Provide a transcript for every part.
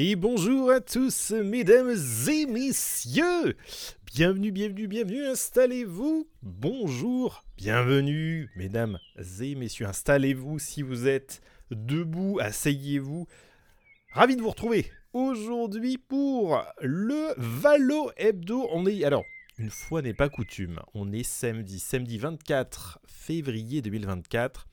Et bonjour à tous, mesdames et messieurs Bienvenue, bienvenue, bienvenue, installez-vous Bonjour, bienvenue, mesdames et messieurs, installez-vous si vous êtes debout, asseyez-vous. Ravi de vous retrouver aujourd'hui pour le Valo Hebdo. On est, alors, une fois n'est pas coutume, on est samedi, samedi 24 février 2024.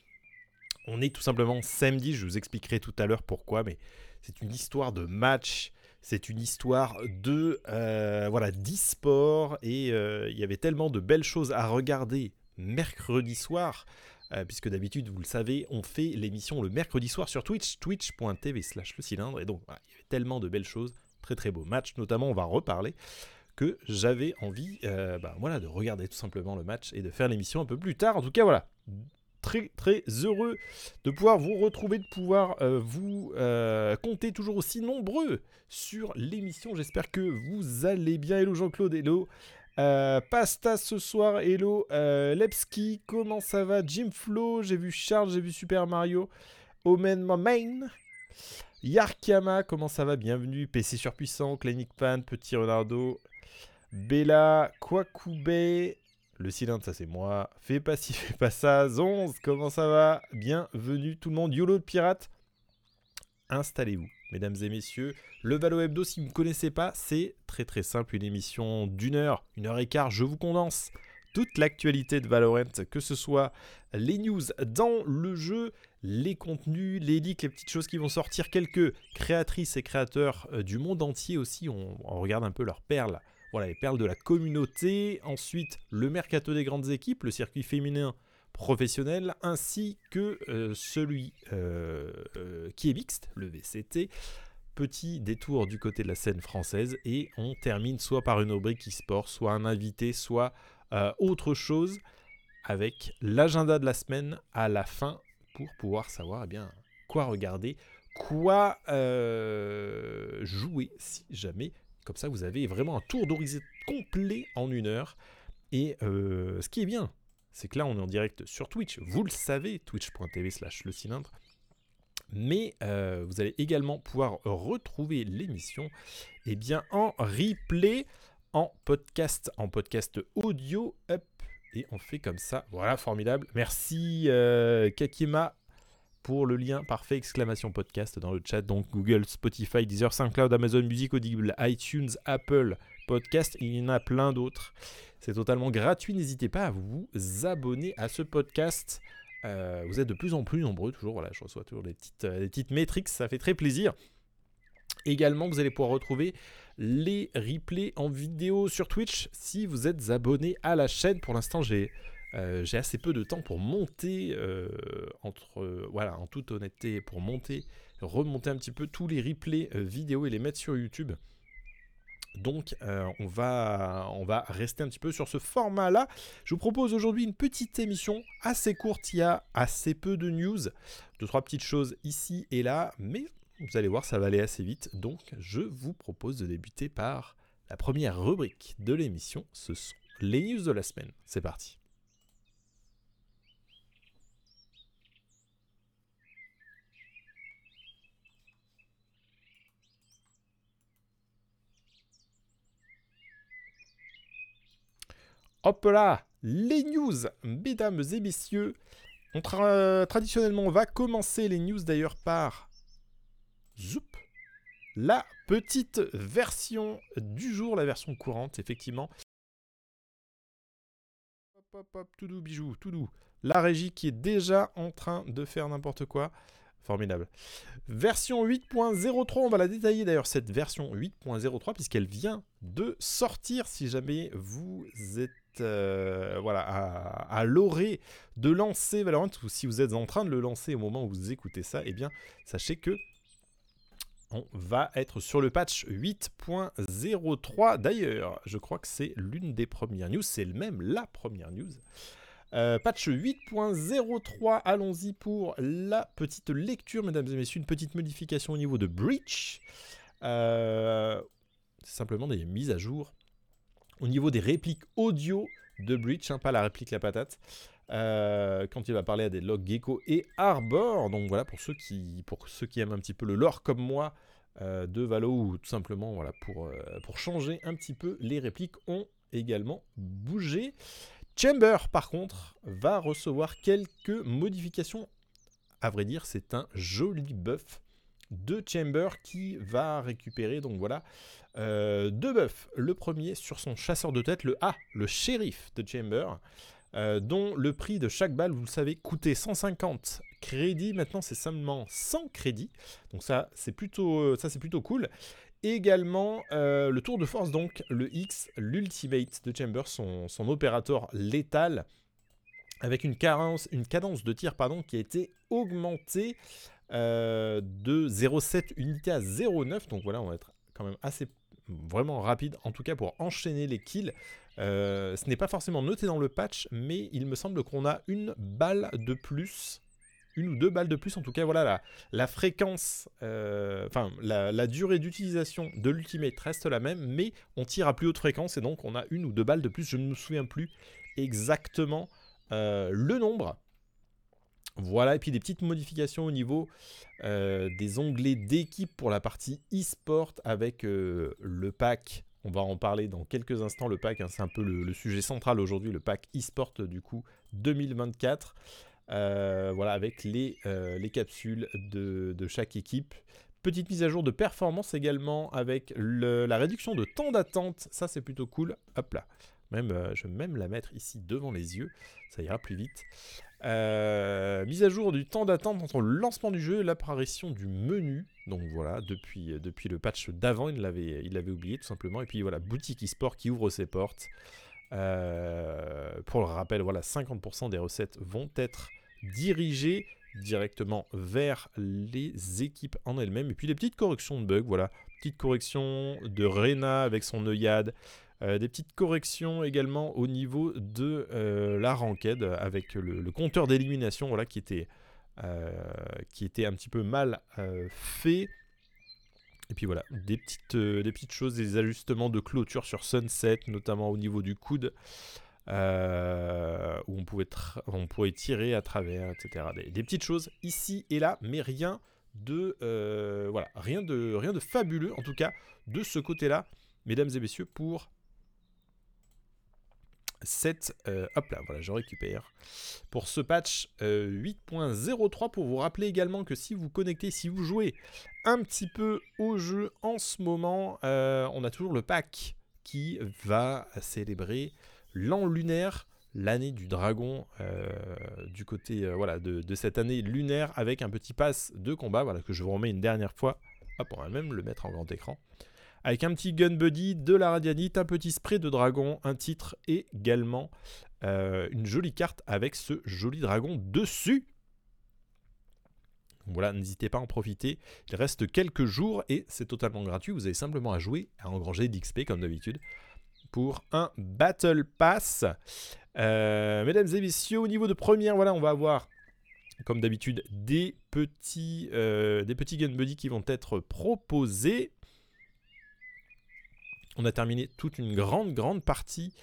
On est tout simplement samedi, je vous expliquerai tout à l'heure pourquoi, mais c'est une histoire de match, c'est une histoire de euh, d'e-sport et euh, il y avait tellement de belles choses à regarder mercredi soir. Euh, puisque d'habitude, vous le savez, on fait l'émission le mercredi soir sur Twitch, twitch.tv slash le cylindre. Et donc, il y avait tellement de belles choses, très très beaux matchs, notamment, on va reparler, que j'avais envie bah, voilà, de regarder tout simplement le match et de faire l'émission un peu plus tard. En tout cas, voilà, très très heureux de pouvoir vous retrouver, de pouvoir euh, vous euh, compter toujours aussi nombreux sur l'émission. J'espère que vous allez bien. Hello Jean-Claude, hello. Euh, Pasta ce soir, hello. Lepski, comment ça va? Jim Flo, j'ai vu Charles, j'ai vu Super Mario. Omen Main. Yarkama, comment ça va? Bienvenue. PC surpuissant, Clinic Pan, Petit Renardo. Bella, Kwakube, le cylindre, ça c'est moi. Fais pas ci, fais pas ça. Zonz, comment ça va? Bienvenue tout le monde. YOLO de pirate. Installez-vous, mesdames et messieurs. Le Valo Hebdo, si vous ne connaissez pas, c'est très très simple. Une émission d'une heure, une heure et quart. Je vous condense toute l'actualité de Valorant, que ce soit les news dans le jeu, les contenus, les leaks, les petites choses qui vont sortir, quelques créatrices et créateurs euh, du monde entier aussi. On regarde un peu leurs perles voilà, les perles de la communauté. Ensuite, le mercato des grandes équipes, le circuit féminin professionnel, ainsi que euh, celui euh, euh, qui est mixte, le VCT. Petit détour du côté de la scène française et on termine soit par une rubrique e-sport, soit un invité, soit autre chose avec l'agenda de la semaine à la fin pour pouvoir savoir eh bien, quoi regarder, quoi jouer si jamais comme ça, vous avez vraiment un tour d'horizon complet en une heure. Et euh, ce qui est bien, c'est que là, on est en direct sur Twitch. Vous le savez, twitch.tv slash le cylindre. Mais euh, vous allez également pouvoir retrouver l'émission eh en replay, en podcast, en podcast audio. Et on fait comme ça. Voilà, formidable. Merci euh, Kakima pour le lien parfait exclamation podcast dans le chat. Donc Google, Spotify, Deezer, SoundCloud, Amazon Music, Audible, iTunes, Apple Podcast, il y en a plein d'autres. C'est totalement gratuit. N'hésitez pas à vous abonner à ce podcast. Euh, vous êtes de plus en plus nombreux, toujours. Voilà, je reçois toujours des petites, euh, des métriques, ça fait très plaisir. Également, vous allez pouvoir retrouver les replays en vidéo sur Twitch si vous êtes abonné à la chaîne. Pour l'instant, j'ai euh, j'ai assez peu de temps pour monter, euh, entre, euh, voilà, en toute honnêteté, pour monter, remonter un petit peu tous les replays vidéo et les mettre sur YouTube. Donc on, va, on va rester un petit peu sur ce format-là. Je vous propose aujourd'hui une petite émission assez courte, il y a assez peu de news, deux, trois petites choses ici et là, mais vous allez voir, ça va aller assez vite. Donc je vous propose de débuter par la première rubrique de l'émission, ce sont les news de la semaine. C'est parti. Hop là, les news, mesdames et messieurs. On traditionnellement, on va commencer les news d'ailleurs par Zoup, la petite version du jour, la version courante, effectivement. Hop, hop, hop, tout doux, bijou, tout doux. La régie qui est déjà en train de faire n'importe quoi. Formidable. Version 8.03, on va la détailler d'ailleurs cette version 8.03 puisqu'elle vient de sortir si jamais vous êtes euh, voilà, à, l'orée de lancer Valorant, ou si vous êtes en train de le lancer au moment où vous écoutez ça, eh bien, sachez que on va être sur le patch 8.03. D'ailleurs, je crois que c'est l'une des premières news, c'est même la première news. Euh, patch 8.03, allons-y pour la petite lecture, mesdames et messieurs, une petite modification au niveau de Breach. Euh, c'est simplement des mises à jour au niveau des répliques audio de Breach, hein, pas la réplique la patate, euh, quand il va parler à des logs Gecko et Arbor. Donc voilà, pour ceux, qui, pour ceux qui aiment un petit peu le lore comme moi, de Valo ou tout simplement voilà, pour, pour changer un petit peu les répliques ont également bougé. Chamber, par contre, va recevoir quelques modifications. À vrai dire, c'est un joli buff de Chamber qui va récupérer, donc voilà, euh, deux buffs. Le premier sur son chasseur de tête, le A, le shérif de Chamber, euh, dont le prix de chaque balle, vous le savez, coûtait 150 crédits. Maintenant, c'est seulement 100 crédits. Donc ça, c'est plutôt, euh, ça, c'est plutôt cool également euh, le tour de force, donc le X, l'Ultimate de Chamber, son, opérateur létal, avec une, cadence, une cadence de tir pardon, qui a été augmentée euh, de 0,7 unité à 0,9. Donc voilà, on va être quand même assez vraiment rapide, en tout cas pour enchaîner les kills. Euh, ce n'est pas forcément noté dans le patch, mais il me semble qu'on a une balle de plus une ou deux balles de plus. En tout cas, voilà, la, fréquence, euh, enfin, la, durée d'utilisation de l'ultimate reste la même, mais on tire à plus haute fréquence et donc on a une ou deux balles de plus. Je ne me souviens plus exactement euh, le nombre. Voilà, et puis des petites modifications au niveau euh, des onglets d'équipe pour la partie e-sport avec le pack. On va en parler dans quelques instants. Le pack, hein, c'est un peu le, le sujet central aujourd'hui, le pack e-sport du coup 2024. Euh, voilà, avec les, euh, les capsules de, chaque équipe. Petite mise à jour de performance également avec la réduction de temps d'attente. Ça, c'est plutôt cool. Hop là. Même, euh, je vais même la mettre ici devant les yeux. Ça ira plus vite. mise à jour du temps d'attente entre le lancement du jeu et l'apparition du menu. Donc voilà, depuis, depuis le patch d'avant, il l'avait oublié tout simplement. Et puis voilà, boutique e-sport qui ouvre ses portes. Euh, pour le rappel, voilà, 50% des recettes vont être dirigées directement vers les équipes en elles-mêmes. Et puis les petites corrections de bugs, voilà. Petite correction de Rena avec son œillade. Euh, des petites corrections également au niveau de euh, la ranked avec le, compteur d'élimination voilà, qui, était, qui était un petit peu mal fait. Et puis voilà, des petites, euh, des petites choses, des ajustements de clôture sur Sunset, notamment au niveau du coude, euh, où on pouvait, tirer à travers, etc. Des, petites choses ici et là, mais rien de, euh, rien de, rien de fabuleux, en tout cas, de ce côté-là, mesdames et messieurs, pour 7. Euh, hop là, voilà, je récupère. Pour ce patch 8.03, euh, pour vous rappeler également que si vous connectez, si vous jouez un petit peu au jeu en ce moment, euh, on a toujours le pack qui va célébrer l'an lunaire, l'année du dragon, du côté voilà, de, de, cette année lunaire, avec un petit pass de combat, voilà, que je vous remets une dernière fois. Hop, on va même le mettre en grand écran avec un petit gun buddy, de la radianite, un petit spray de dragon, un titre et également euh, une jolie carte avec ce joli dragon dessus. Voilà, n'hésitez pas à en profiter. Il reste quelques jours et c'est totalement gratuit. Vous avez simplement à jouer, à engranger d'XP comme d'habitude pour un Battle Pass. Euh, mesdames et messieurs, au niveau de première, voilà, on va avoir comme d'habitude des petits, euh, des petits gun buddy qui vont être proposés on a terminé toute une grande, grande partie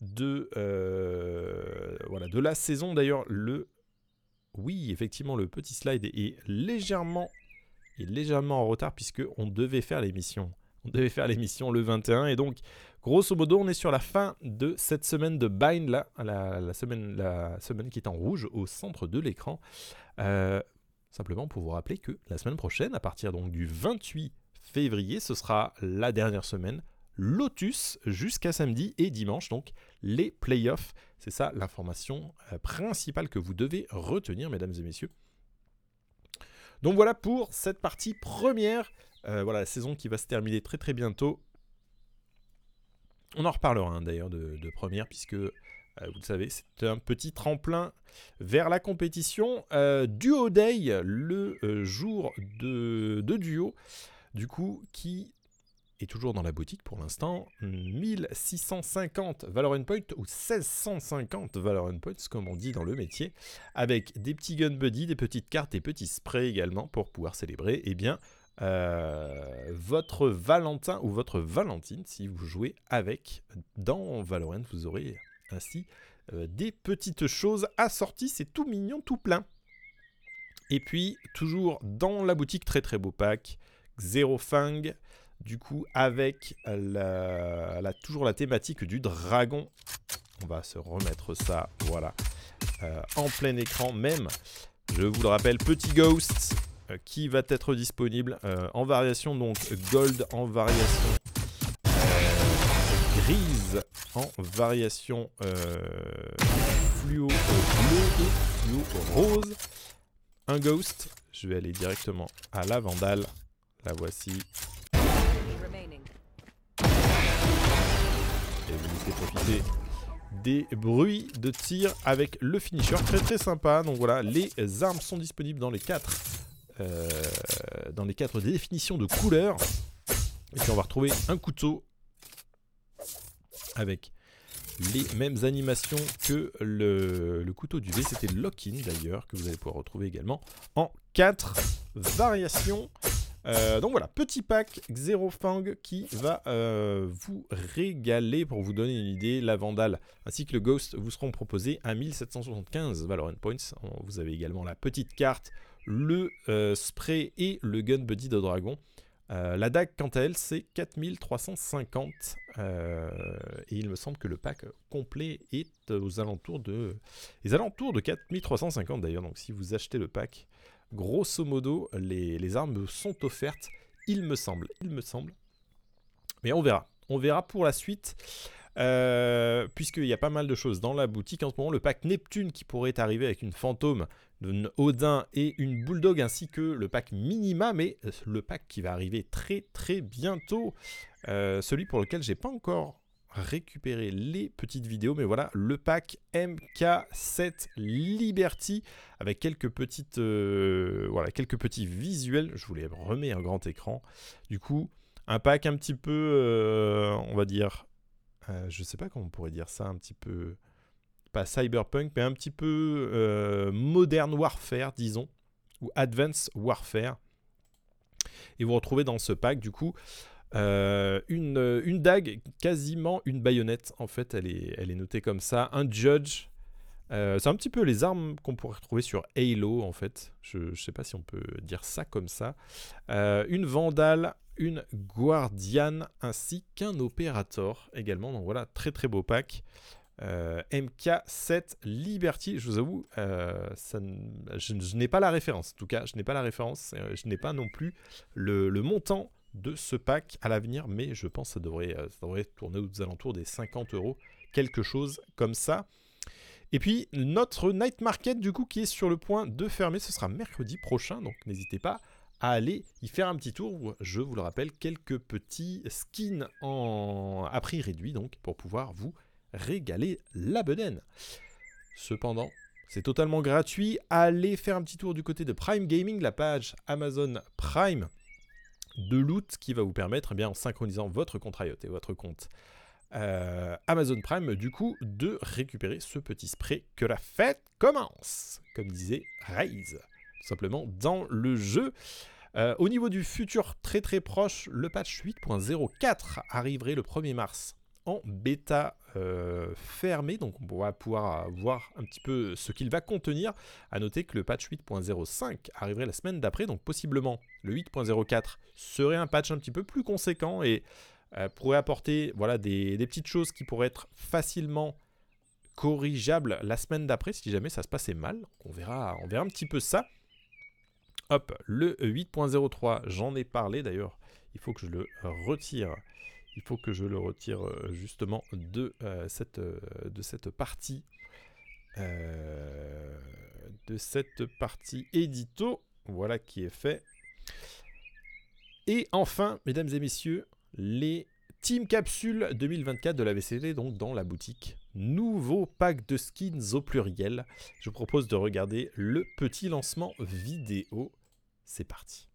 de, euh, de la saison. D'ailleurs, le... Oui, effectivement, le petit slide est légèrement, en retard puisque on devait faire l'émission. On devait faire l'émission le 21 et donc, grosso modo, on est sur la fin de cette semaine de Bind, la, semaine, la semaine qui est en rouge au centre de l'écran. Euh, simplement pour vous rappeler que la semaine prochaine, à partir du 28 février, ce sera la dernière semaine Lotus jusqu'à samedi et dimanche, donc les playoffs. C'est ça l'information euh, principale que vous devez retenir, mesdames et messieurs. Donc voilà pour cette partie première. Euh, voilà, la saison qui va se terminer très très bientôt. On en reparlera hein, d'ailleurs de, première, puisque euh, vous le savez, c'est un petit tremplin vers la compétition. Duo Day, le jour de, de, duo, du coup, qui toujours dans la boutique pour l'instant. 1650 Valorant Point ou 1650 Valorant Points, comme on dit dans le métier, avec des petits gun buddy, des petites cartes, des petits sprays également pour pouvoir célébrer eh bien, euh, votre Valentin ou votre Valentine si vous jouez avec dans Valorant. Vous aurez ainsi euh, des petites choses assorties, c'est tout mignon, tout plein. Et puis, toujours dans la boutique, très très beau pack Xerofang, du coup avec toujours la thématique du dragon. On va se remettre ça, voilà, euh, en plein écran même. Je vous le rappelle, Petit Ghost euh, qui va être disponible euh, en variation donc gold, en variation grise, en variation fluo fluo rose. Un ghost, je vais aller directement à la vandale. La voici. Profiter des bruits de tir avec le finisher. Très très sympa. Donc voilà, les armes sont disponibles dans les quatre, euh, dans les quatre définitions de couleurs. Et puis on va retrouver un couteau avec les mêmes animations que le, couteau du V. C'était Lock-in d'ailleurs, que vous allez pouvoir retrouver également en quatre variations. Euh, donc voilà, petit pack Xerofang qui va euh, vous régaler pour vous donner une idée. La Vandale ainsi que le Ghost vous seront proposés à 1775 Valorant Points. Vous avez également la petite carte, le euh, spray et le Gun Buddy de Dragon. la dague, quant à elle, c'est 4350. et il me semble que le pack complet est aux alentours de, les alentours de 4350 d'ailleurs. Donc si vous achetez le pack, grosso modo, les, armes sont offertes, il me semble, il me semble. Mais on verra, on verra pour la suite. Euh, puisqu'il y a pas mal de choses dans la boutique en ce moment, le pack Neptune qui pourrait arriver avec une fantôme, une Odin et une Bulldog ainsi que le pack Minima, mais le pack qui va arriver très très bientôt, euh, celui pour lequel j'ai pas encore récupérer les petites vidéos. Mais voilà, le pack MK7 Liberty avec quelques petites, euh, voilà, quelques petits visuels. Je voulais remettre un grand écran. Du coup, un pack un petit peu, euh, on va dire, euh, je sais pas comment on pourrait dire ça, un petit peu, pas cyberpunk, mais un petit peu modern warfare, disons, ou advanced warfare. Et vous retrouvez dans ce pack, du coup, euh, une, une, dague, quasiment une baïonnette, en fait, elle est, elle est notée comme ça. Un judge, euh, c'est un petit peu les armes qu'on pourrait retrouver sur Halo, en fait. Je ne sais pas si on peut dire ça comme ça. Euh, une vandale, une guardiane, ainsi qu'un opérateur également. Donc voilà, très très beau pack. MK7 Liberty, je vous avoue, ça, je, n'ai pas la référence. En tout cas, je n'ai pas la référence. je n'ai pas non plus le, le montant de ce pack à l'avenir, mais je pense que ça devrait, euh, ça tourner aux alentours des 50 euros, quelque chose comme ça. Et puis notre night market du coup qui est sur le point de fermer, ce sera mercredi prochain, donc n'hésitez pas à aller y faire un petit tour. Je vous le rappelle, quelques petits skins en... à prix réduit donc pour pouvoir vous régaler la bedaine. Cependant, c'est totalement gratuit. Allez faire un petit tour du côté de Prime Gaming, la page Amazon Prime de loot qui va vous permettre, eh bien, en synchronisant votre compte Riot et votre compte euh, Amazon Prime, du coup, de récupérer ce petit spray que la fête commence, comme disait Raze, tout simplement dans le jeu. Euh, au niveau du futur très très proche, le patch 8.04 arriverait le 1er mars en bêta euh, fermée, donc on va pouvoir voir un petit peu ce qu'il va contenir. A noter que le patch 8.05 arriverait la semaine d'après, donc possiblement le 8.04 serait un patch un petit peu plus conséquent et euh, pourrait apporter voilà, des, petites choses qui pourraient être facilement corrigeables la semaine d'après si jamais ça se passait mal. on verra, on verra un petit peu ça. Hop, le 8.03, j'en ai parlé d'ailleurs, il faut que je le retire il faut que je le retire euh, justement de, euh, cette, euh, de cette partie de cette partie édito. Voilà qui est fait. Et enfin mesdames et messieurs les Team Capsule 2024 de la VCD donc dans la boutique. Nouveau pack de skins au pluriel. Je vous propose de regarder le petit lancement vidéo. C'est parti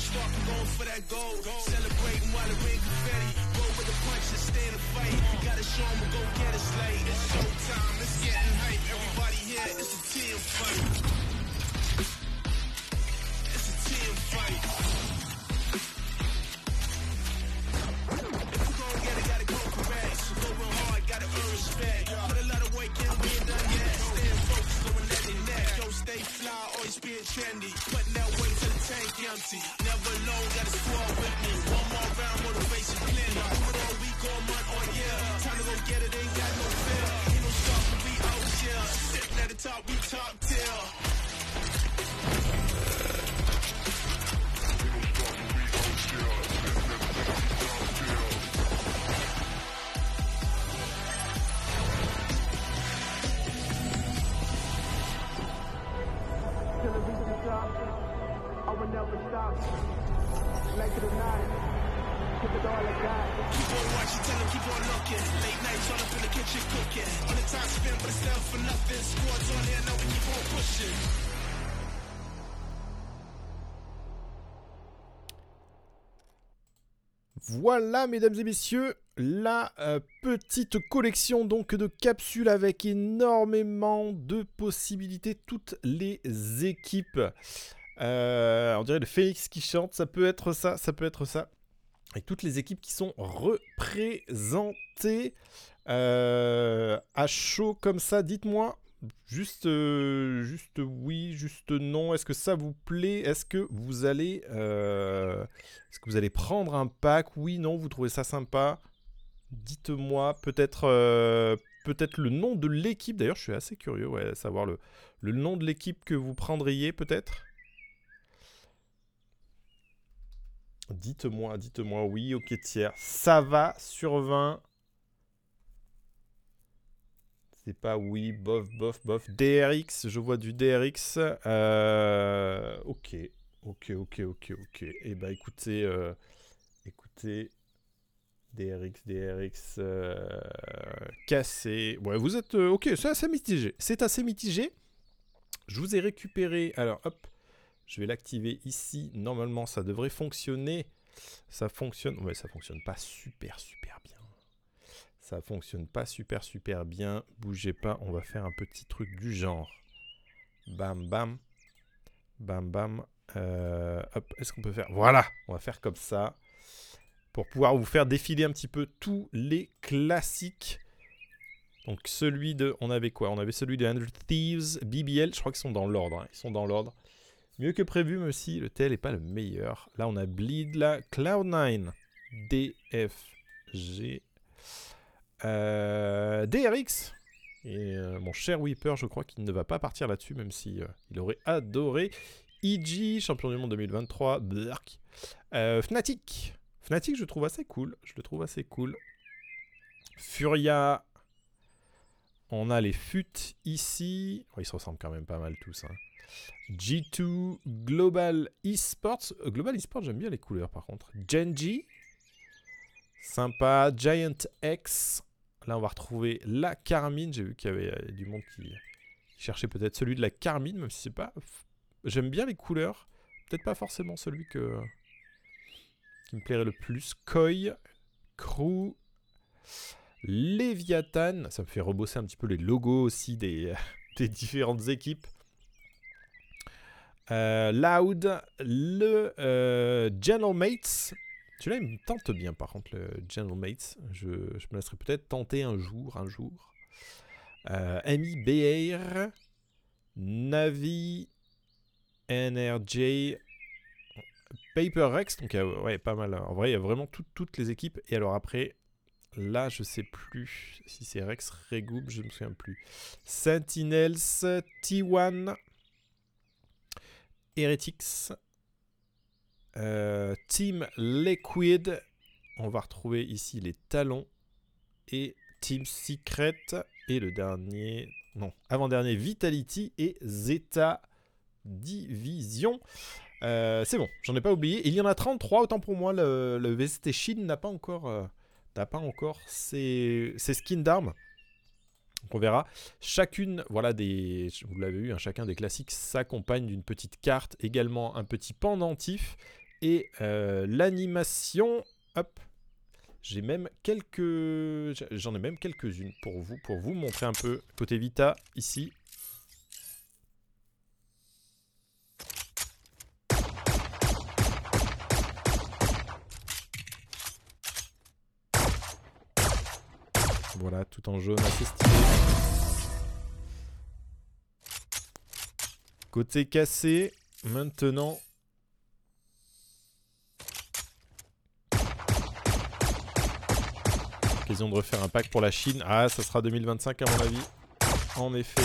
Sparking going for that gold. Celebrating while the rain confetti. Roll with the punches, stay in the fight. Gotta show them, go get it slate. It's showtime, it's getting hype. Everybody Voilà, mesdames et messieurs, la euh, petite collection donc de capsules avec énormément de possibilités, toutes les équipes. Euh, on dirait le Félix qui chante, ça peut être ça, ça peut être ça. Et toutes les équipes qui sont représentées euh, à chaud comme ça, dites-moi Juste, euh, juste oui, juste non. Est-ce que ça vous plaît? Est-ce que vous allez, euh, est-ce que vous allez prendre un pack? Oui, non. Vous trouvez ça sympa? Dites-moi. Peut-être, euh, peut-être le nom de l'équipe. D'ailleurs, je suis assez curieux, ouais, savoir le, le nom de l'équipe que vous prendriez, peut-être? Dites-moi, dites-moi. Oui, ok, tiers. Ça va sur 20. Pas oui, bof, bof, bof. DRX, je vois du DRX. Euh, ok, ok, ok, ok, ok. Et eh bah ben, écoutez, euh, écoutez, DRX, DRX, euh, cassé. Ouais, vous êtes ok, c'est assez mitigé. C'est assez mitigé. Je vous ai récupéré. Alors, hop, je vais l'activer ici. Normalement, ça devrait fonctionner. Ça fonctionne. Ouais, ça fonctionne pas super, super bien. Ça fonctionne pas super super bien. Bougez pas, on va faire un petit truc du genre. Bam bam. Bam bam. Euh, hop, est-ce qu'on peut faire? Voilà, on va faire comme ça. Pour pouvoir vous faire défiler un petit peu tous les classiques. Donc celui de... On avait quoi? On avait celui de 100 Thieves, BBL. Je crois qu'ils sont dans l'ordre. Hein. Ils sont dans l'ordre. Mieux que prévu, mais aussi le tel n'est pas le meilleur. Là, on a Bleed, là, Cloud9, DFG, DRX. Et euh, mon cher Weeper, je crois qu'il ne va pas partir là-dessus, même si euh, il aurait adoré. EG, champion du monde 2023. Fnatic. Fnatic, je trouve assez cool. Je le trouve assez cool. Furia. On a les FUT ici. ils se ressemblent quand même pas mal tous. Hein. G2, Global Esports. Global Esports, j'aime bien les couleurs par contre. Genji. Sympa. Giant X. Là, on va retrouver la Carmine. J'ai vu qu'il y avait euh, du monde qui cherchait peut-être celui de la Carmine, même si c'est pas... J'aime bien les couleurs. Peut-être pas forcément celui que... qui me plairait le plus. Koi, Crew, Léviathan. Ça me fait rebosser un petit peu les logos aussi des, des différentes équipes. Euh, Loud, le euh, General Mates, celui-là, il me tente bien, par contre, le General Mates. Je, me laisserai peut-être tenter un jour, un jour. Euh, BR, Navi, NRJ, Paper Rex. Donc, ouais, pas mal. En vrai, il y a vraiment toutes les équipes. Et alors après, là, je sais plus si c'est Rex, Regoob, je me souviens plus. Sentinels, T1, Heretics, euh, Team Liquid, on va retrouver ici les talons. Et Team Secret. Et le dernier, non, avant-dernier, Vitality et Zeta Division. Euh, c'est bon, j'en ai pas oublié. Il y en a 33, autant pour moi, le, le VST n'a pas encore, euh, n'a pas encore ses, skins d'armes. Donc on verra. Chacune, voilà, des, vous l'avez vu, hein, chacun des classiques s'accompagne d'une petite carte, également un petit pendentif et euh, l'animation, hop, j'ai même quelques... J'en ai même quelques-unes pour vous, pour vous montrer un peu. Côté Vita, ici. Voilà, tout en jaune, assez stylé. Côté cassé, maintenant, de refaire un pack pour la Chine. Ah, ça sera 2025 à mon avis. En effet.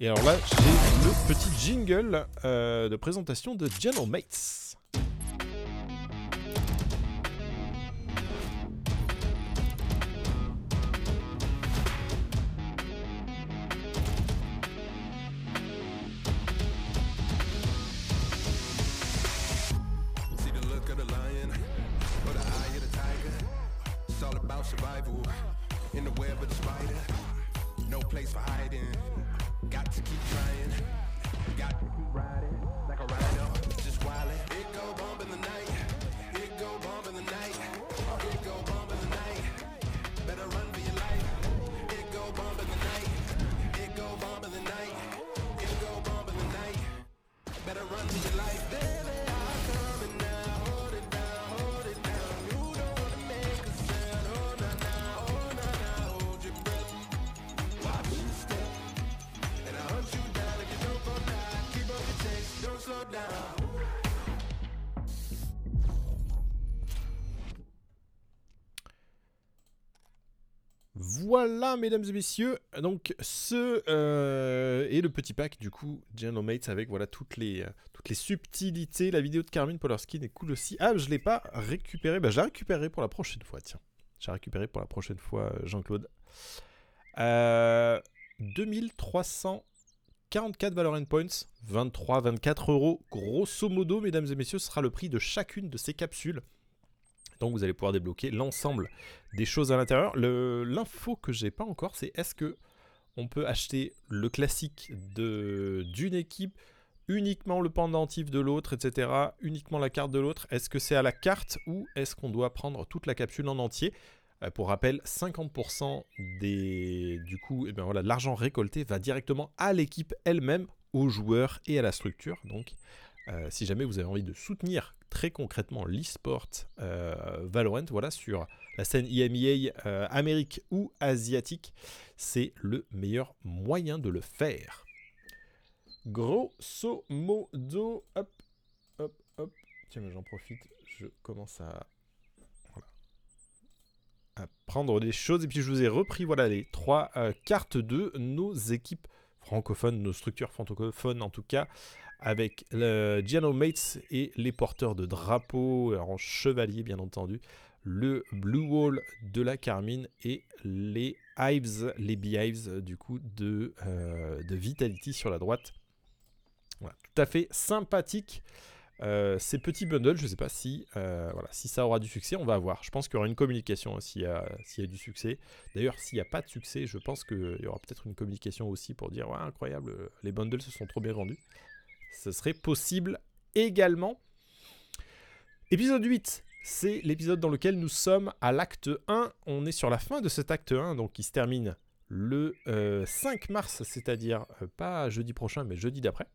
Et alors là, j'ai le petit jingle euh, de présentation de General Mates. Mesdames et messieurs. Donc, ce euh, est le petit pack du coup Mates avec voilà toutes les euh, toutes les subtilités. La vidéo de Carmine Polerskin est cool aussi. Ah, je l'ai pas récupéré. Bah, j'ai récupéré pour la prochaine fois. Tiens, j'ai récupéré pour la prochaine fois, euh, Jean-Claude. Euh, 2344 Valorant Points, 23-24 euros. Grosso modo, mesdames et messieurs, ce sera le prix de chacune de ces capsules. Donc vous allez pouvoir débloquer l'ensemble des choses à l'intérieur. L'info que j'ai pas encore, c'est est-ce que on peut acheter le classique d'une équipe, uniquement le pendentif de l'autre, etc., uniquement la carte de l'autre? Est-ce que c'est à la carte ou est-ce qu'on doit prendre toute la capsule en entier? Euh, Pour rappel, 50% des du coup, eh bien l'argent récolté va directement à l'équipe elle-même, aux joueurs et à la structure. Donc euh, si jamais vous avez envie de soutenir très concrètement l'e-sport euh, Valorant, voilà, sur la scène IMEA euh, Amérique ou asiatique, c'est le meilleur moyen de le faire. Grosso modo, hop, hop, hop. Tiens, mais j'en profite, je commence à prendre des choses. Et puis je vous ai repris voilà, les trois euh, cartes de nos équipes francophones, nos structures francophones en tout cas, avec le Giano Mates et les porteurs de drapeaux en chevalier bien entendu, le Blue Wall de la Carmine et les Hives, les Beehives du coup de, euh, de Vitality sur la droite. Tout à fait sympathique. Euh, ces petits bundles, je ne sais pas si, euh, voilà, si ça aura du succès, on va voir. Je pense qu'il y aura une communication s'il y, a- y a du succès. D'ailleurs, s'il n'y a pas de succès, je pense qu'il y aura peut-être une communication aussi pour dire ouais, incroyable, les bundles se sont trop bien vendus. Ce serait possible également. Épisode 8, c'est l'épisode dans lequel nous sommes à l'acte 1. On est sur la fin de cet acte 1, donc qui se termine le euh, 5 mars, c'est-à-dire euh, pas jeudi prochain, mais jeudi d'après.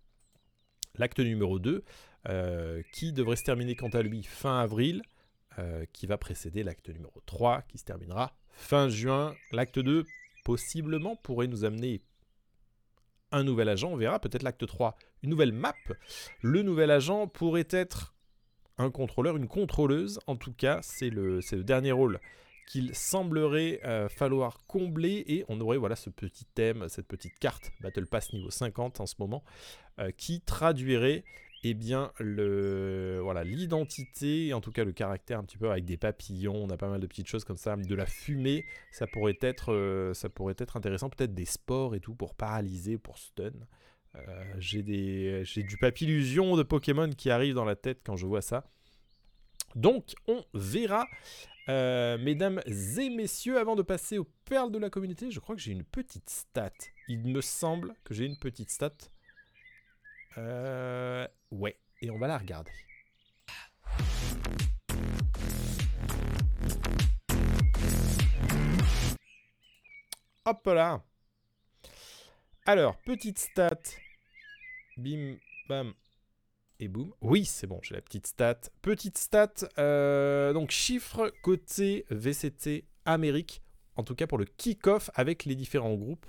L'acte numéro 2, euh, qui devrait se terminer quant à lui fin avril, euh, qui va précéder l'acte numéro 3, qui se terminera fin juin. L'acte 2, possiblement, pourrait nous amener un nouvel agent, on verra, peut-être l'acte 3, une nouvelle map. Le nouvel agent pourrait être un contrôleur, une contrôleuse, en tout cas, c'est le, dernier rôle qu'il semblerait euh, falloir combler et on aurait voilà ce petit thème, cette petite carte Battle Pass niveau 50 en ce moment euh, qui traduirait eh bien le voilà l'identité en tout cas le caractère un petit peu avec des papillons, on a pas mal de petites choses comme ça, de la fumée, ça pourrait être euh, ça pourrait être intéressant, peut-être des sports et tout pour paralyser, pour stun. Euh, j'ai du papillusion de Pokémon qui arrive dans la tête quand je vois ça. Donc on verra euh, mesdames et messieurs, avant de passer aux perles de la communauté, je crois que j'ai une petite stat. Il me semble que j'ai une petite stat. Euh, ouais, et on va la regarder. Hop là. Alors, petite stat. Bim, bam, et boum. Oui, c'est bon, j'ai la petite stat. Petite stat, euh, donc chiffre côté VCT Amérique, en tout cas pour le kick-off avec les différents groupes.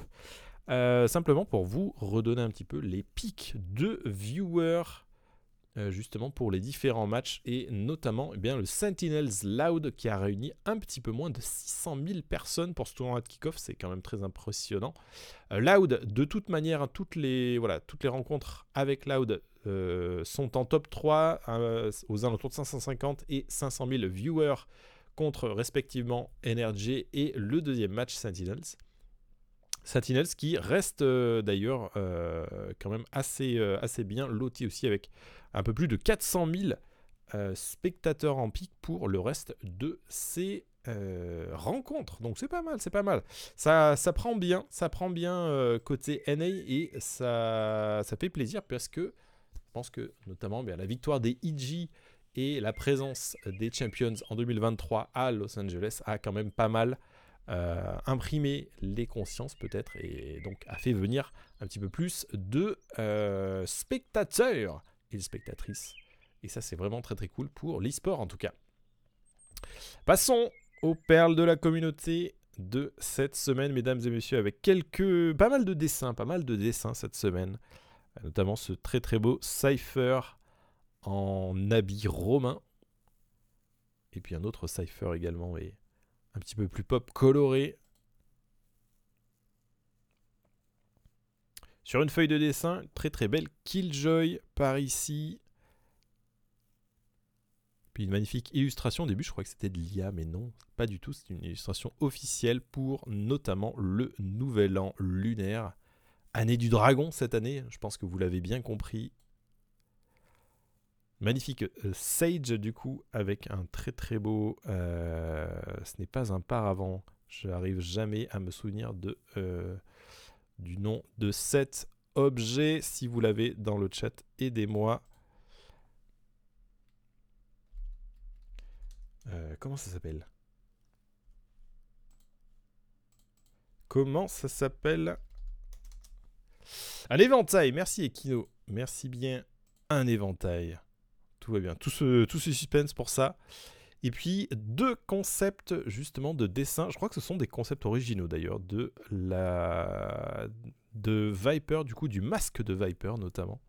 Euh, simplement pour vous redonner un petit peu les pics de viewers euh, justement pour les différents matchs et notamment eh bien, le Sentinels Loud qui a réuni un petit peu moins de 600 000 personnes pour ce tournoi de kick-off, c'est quand même très impressionnant. Euh, Loud, de toute manière, toutes les, voilà, toutes les rencontres avec Loud euh, sont en top 3 euh, aux alentours de 550 et 500 000 viewers contre respectivement NRG et le deuxième match Sentinels. Sentinels qui reste d'ailleurs quand même assez, assez bien loti aussi avec un peu plus de 400 000 euh, spectateurs en pic pour le reste de ces euh, rencontres. Donc c'est pas mal, c'est pas mal. Ça, ça prend bien, ça prend bien euh, côté NA et ça, ça fait plaisir parce que je pense que notamment la victoire des EG et la présence des Champions en 2023 à Los Angeles a quand même pas mal imprimé les consciences peut-être et donc a fait venir un petit peu plus de spectateurs et de spectatrices. Et ça c'est vraiment très très cool pour l'e-sport en tout cas. Passons aux perles de la communauté de cette semaine, mesdames et messieurs, avec quelques, pas mal de dessins, pas mal de dessins cette semaine, notamment ce très très beau Cypher en habit romain, et puis un autre Cypher également, et un petit peu plus pop coloré. Sur une feuille de dessin, très très belle Killjoy par ici, puis une magnifique illustration. Au début, je crois que c'était de l'IA, mais non, pas du tout. C'est une illustration officielle pour notamment le nouvel an lunaire. Année du dragon cette année, je pense que vous l'avez bien compris. Magnifique euh, Sage, du coup, avec un très très beau. euh, ce n'est pas un paravent. Je n'arrive jamais à me souvenir de, euh, du nom de cet objet. Si vous l'avez dans le chat, aidez-moi. Euh, comment ça s'appelle? Comment ça s'appelle? Un éventail, merci Ekino. Merci bien, un éventail. Tout va bien. Tout ce suspense pour ça. Et puis deux concepts justement de dessin. Je crois que ce sont des concepts originaux d'ailleurs de la de Viper, du coup du masque de Viper notamment.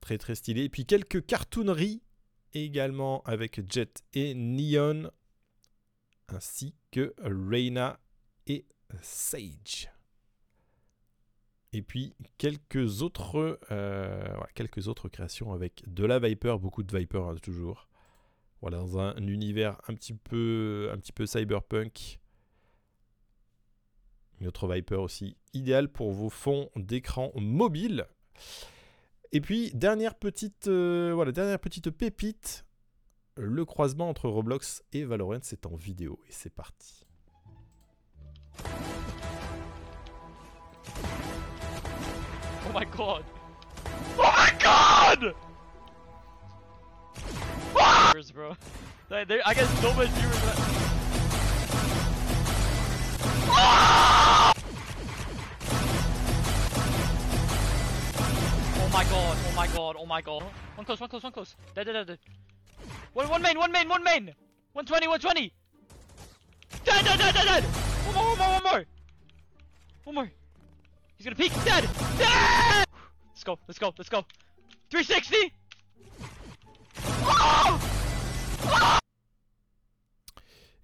Très très stylé. Et puis quelques cartooneries également avec Jet et Neon, ainsi que Reina et Sage. Et puis quelques autres, euh, quelques autres créations avec de la Viper, beaucoup de Viper hein, toujours. Voilà, dans un, univers un petit peu, un petit peu cyberpunk. Une autre Viper aussi, idéal pour vos fonds d'écran mobile. Et puis, dernière petite, euh, voilà, dernière petite pépite, le croisement entre Roblox et Valorant, c'est en vidéo. Et c'est parti. My god! Oh my god! Ah! Viewers, bro. They, they, I get so much viewers. That... Ah! Oh my god! Oh my god! Oh my god! One close, one close, one close. Dead, dead, dead, dead. One, one main, one main, one main. 120, 120. Dead, dead, dead, dead, dead. One more, one more, one more. One more. He's gonna peek. Dead. Dead. Let's go. Let's go. Let's go. 360. Oh!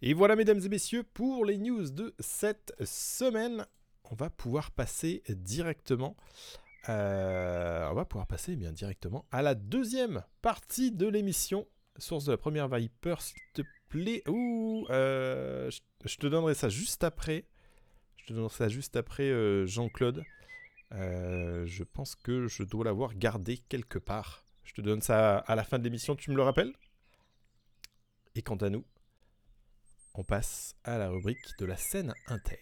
Et voilà, mesdames et messieurs, pour les news de cette semaine, on va pouvoir passer directement. euh, on va pouvoir passer eh bien directement à la deuxième partie de l'émission. Source de la première Viper, s'il te plaît. Ouh, euh, je te donnerai ça juste après. Je te donnerai ça juste après euh, Jean-Claude. Euh, je pense que je dois l'avoir gardé quelque part. Je te donne ça à la fin de l'émission, tu me le rappelles? Et quant à nous, on passe à la rubrique de la scène inter.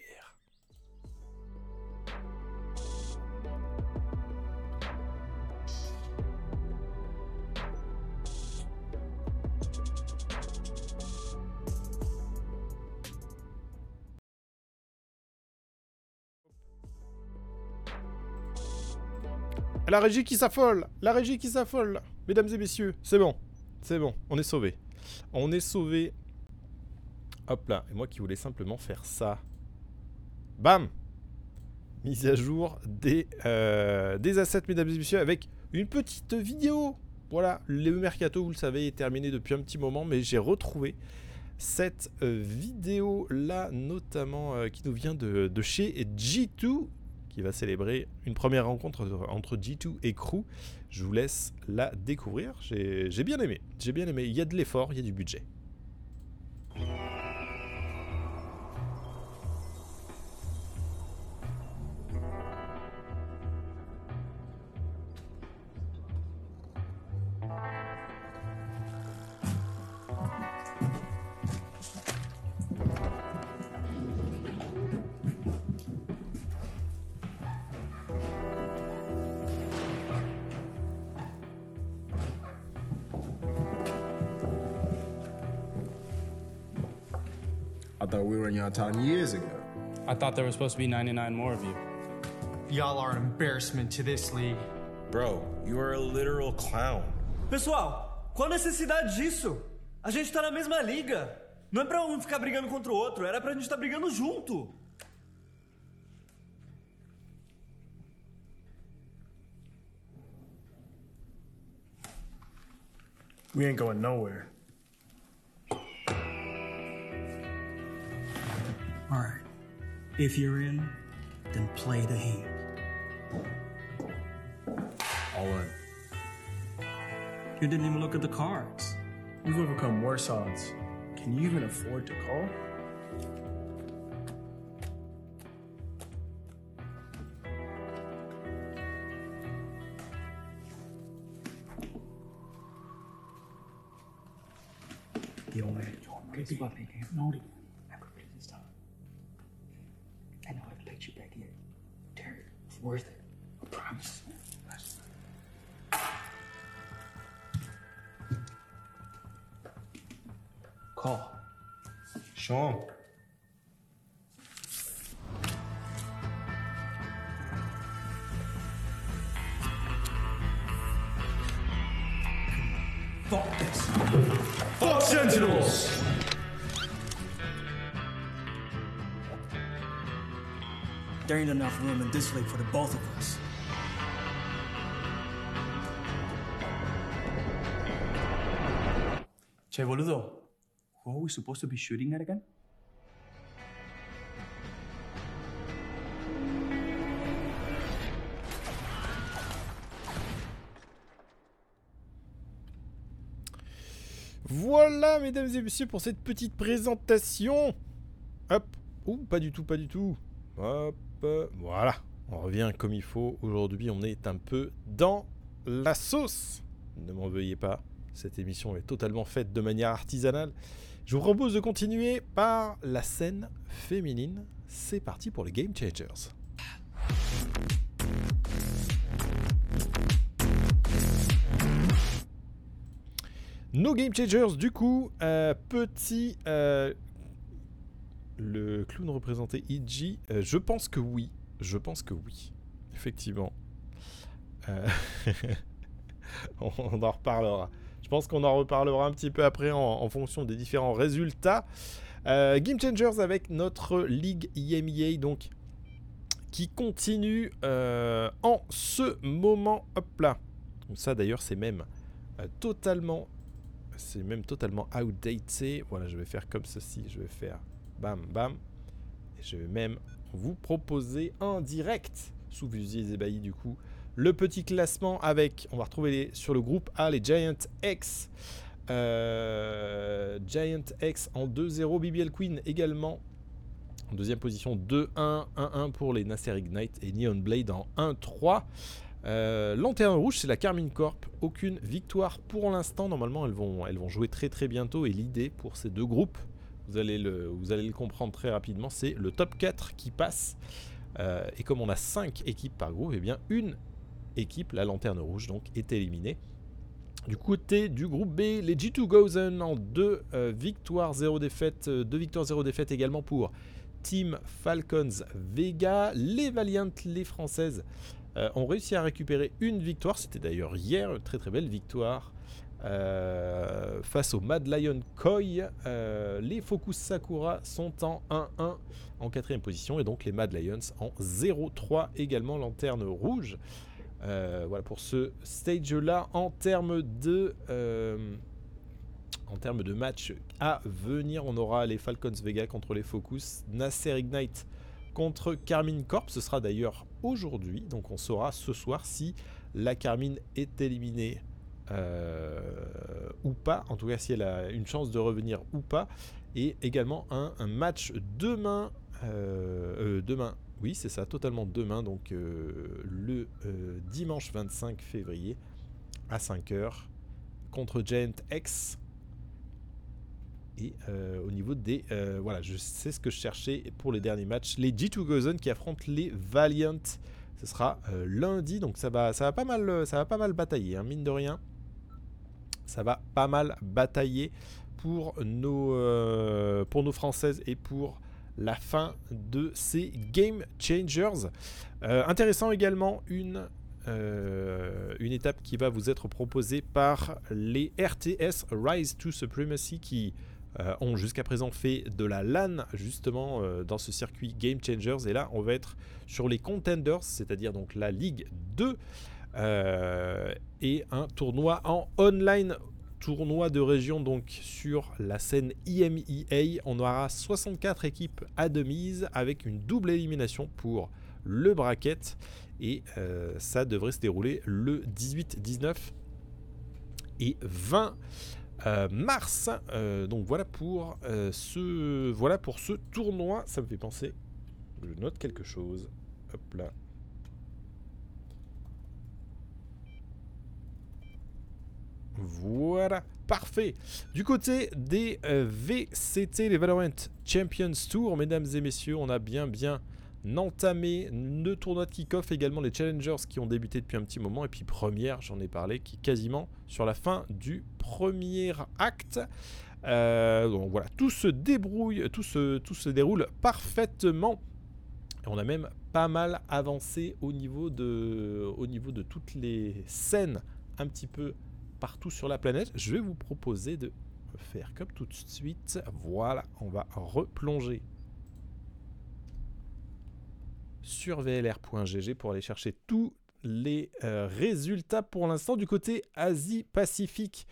La régie qui s'affole La régie qui s'affole Mesdames et messieurs, c'est bon. C'est bon, on est sauvés. On est sauvés. Hop là, et moi qui voulais simplement faire ça. Bam Mise à jour des, euh, des assets, mesdames et messieurs, avec une petite vidéo. Voilà, le mercato, vous le savez, est terminé depuis un petit moment, mais j'ai retrouvé cette euh, vidéo-là, notamment euh, qui nous vient de, de chez G2, qui va célébrer une première rencontre entre G2 et Crew. Je vous laisse la découvrir. J'ai bien aimé. J'ai bien aimé. Il y a de l'effort, il y a du budget. Town years ago. I thought there was supposed to be 99 more of you. Y'all are an embarrassment to this league. Bro, you are a literal clown. Pessoal, qual a necessidade disso? A gente tá na mesma liga. Não é pra um ficar brigando contra o outro, era pra gente estar brigando junto. We ain't going nowhere. If you're in, then play the hand. All in. You didn't even look at the cards. You've overcome worse odds. Can you even afford to call? Yo, man. Guess what, man? No, ain't enough room in this league for the both of us. Che, boludo. Who are we supposed to be shooting at again? Voilà, mesdames et messieurs, pour cette petite présentation. Hop. Ouh, pas du tout, pas du tout. Hop. Voilà. On revient comme il faut. Aujourd'hui, on est un peu dans la sauce. Ne m'en veuillez pas. Cette émission est totalement faite de manière artisanale. Je vous propose de continuer par la scène féminine. C'est parti pour les Game Changers. Nos Game Changers, du coup, euh, petit. euh, le clown représenté Iji, euh, je pense que oui. Je pense que oui. Effectivement. Euh, on en reparlera. Je pense qu'on en reparlera un petit peu après en, fonction des différents résultats. Euh, Game Changers avec notre Ligue IMEA, donc qui continue en ce moment. Hop là. Ça d'ailleurs c'est même totalement c'est même totalement outdated. Voilà, je vais faire comme ceci. Je vais faire bam bam. Et je vais même vous proposer en direct, sous yeux ébahis du coup, le petit classement avec, on va retrouver sur le groupe A les Giant X. Euh, Giant X en 2-0, BBL Queen également. En deuxième position 2-1, 1-1 pour les Nasser Ignite et Neon Blade en 1-3. Euh, Lanterne Rouge, c'est la Carmine Corp. Aucune victoire pour l'instant. Normalement, elles vont jouer très très bientôt. Et l'idée pour ces deux groupes, vous allez le, comprendre très rapidement, c'est le top 4 qui passe. Euh, et comme on a 5 équipes par groupe, et bien une équipe, la Lanterne Rouge, donc, est éliminée. Du côté du groupe B, les G2 Gozen en 2 victoires, 0 défaites. 2 victoires, 0 défaites également pour Team Falcons Vega. Les Valiant, les Françaises, euh, ont réussi à récupérer une victoire. C'était d'ailleurs hier une très très belle victoire euh, face au Mad Lion Koi. Euh, les Focus Sakura sont en 1-1 en quatrième position et donc les Mad Lions en 0-3 également lanterne rouge. Euh, voilà pour ce stage là en termes de en termes de match à venir on aura les Falcons Vega contre les Focus Nasser Ignite contre Carmine Corp ce sera d'ailleurs aujourd'hui donc on saura ce soir si la Carmine est éliminée ou pas en tout cas si elle a une chance de revenir ou pas et également un, match demain euh, euh, demain oui, c'est ça, totalement demain, donc euh, le euh, dimanche 25 février à 5h contre Giant X. Et euh, au niveau des. euh, voilà, je sais ce que je cherchais pour les derniers matchs. Les G2 Gozen qui affrontent les Valiant. Ce sera euh, lundi, donc ça va, ça va pas mal, ça va pas mal batailler, hein, mine de rien. Ça va pas mal batailler pour nos, euh, pour nos françaises et pour la fin de ces Game Changers. Euh, intéressant également une, euh, une étape qui va vous être proposée par les RTS Rise to Supremacy qui ont jusqu'à présent fait de la LAN justement dans ce circuit Game Changers et là on va être sur les Contenders, c'est-à-dire donc la Ligue 2 euh, et un tournoi en online tournoi de région donc sur la scène IMEA. On aura 64 équipes admises avec une double élimination pour le bracket et euh, ça devrait se dérouler le 18, 19 et 20 euh, mars. Euh, donc voilà pour euh, ce voilà pour ce tournoi. Ça me fait penser. Je note quelque chose. Hop là. Voilà, parfait. Du côté des euh, VCT, les Valorant Champions Tour, mesdames et messieurs, on a bien bien entamé le tournoi de kick-off, également les challengers qui ont débuté depuis un petit moment, et puis première, j'en ai parlé, qui est quasiment sur la fin du premier acte. Euh, donc voilà, tout se débrouille, tout se, déroule parfaitement. On a même pas mal avancé au niveau de toutes les scènes un petit peu partout sur la planète. Je vais vous proposer de faire comme tout de suite. Voilà, on va replonger sur vlr.gg pour aller chercher tous les euh, résultats pour l'instant du côté Asie-Pacifique.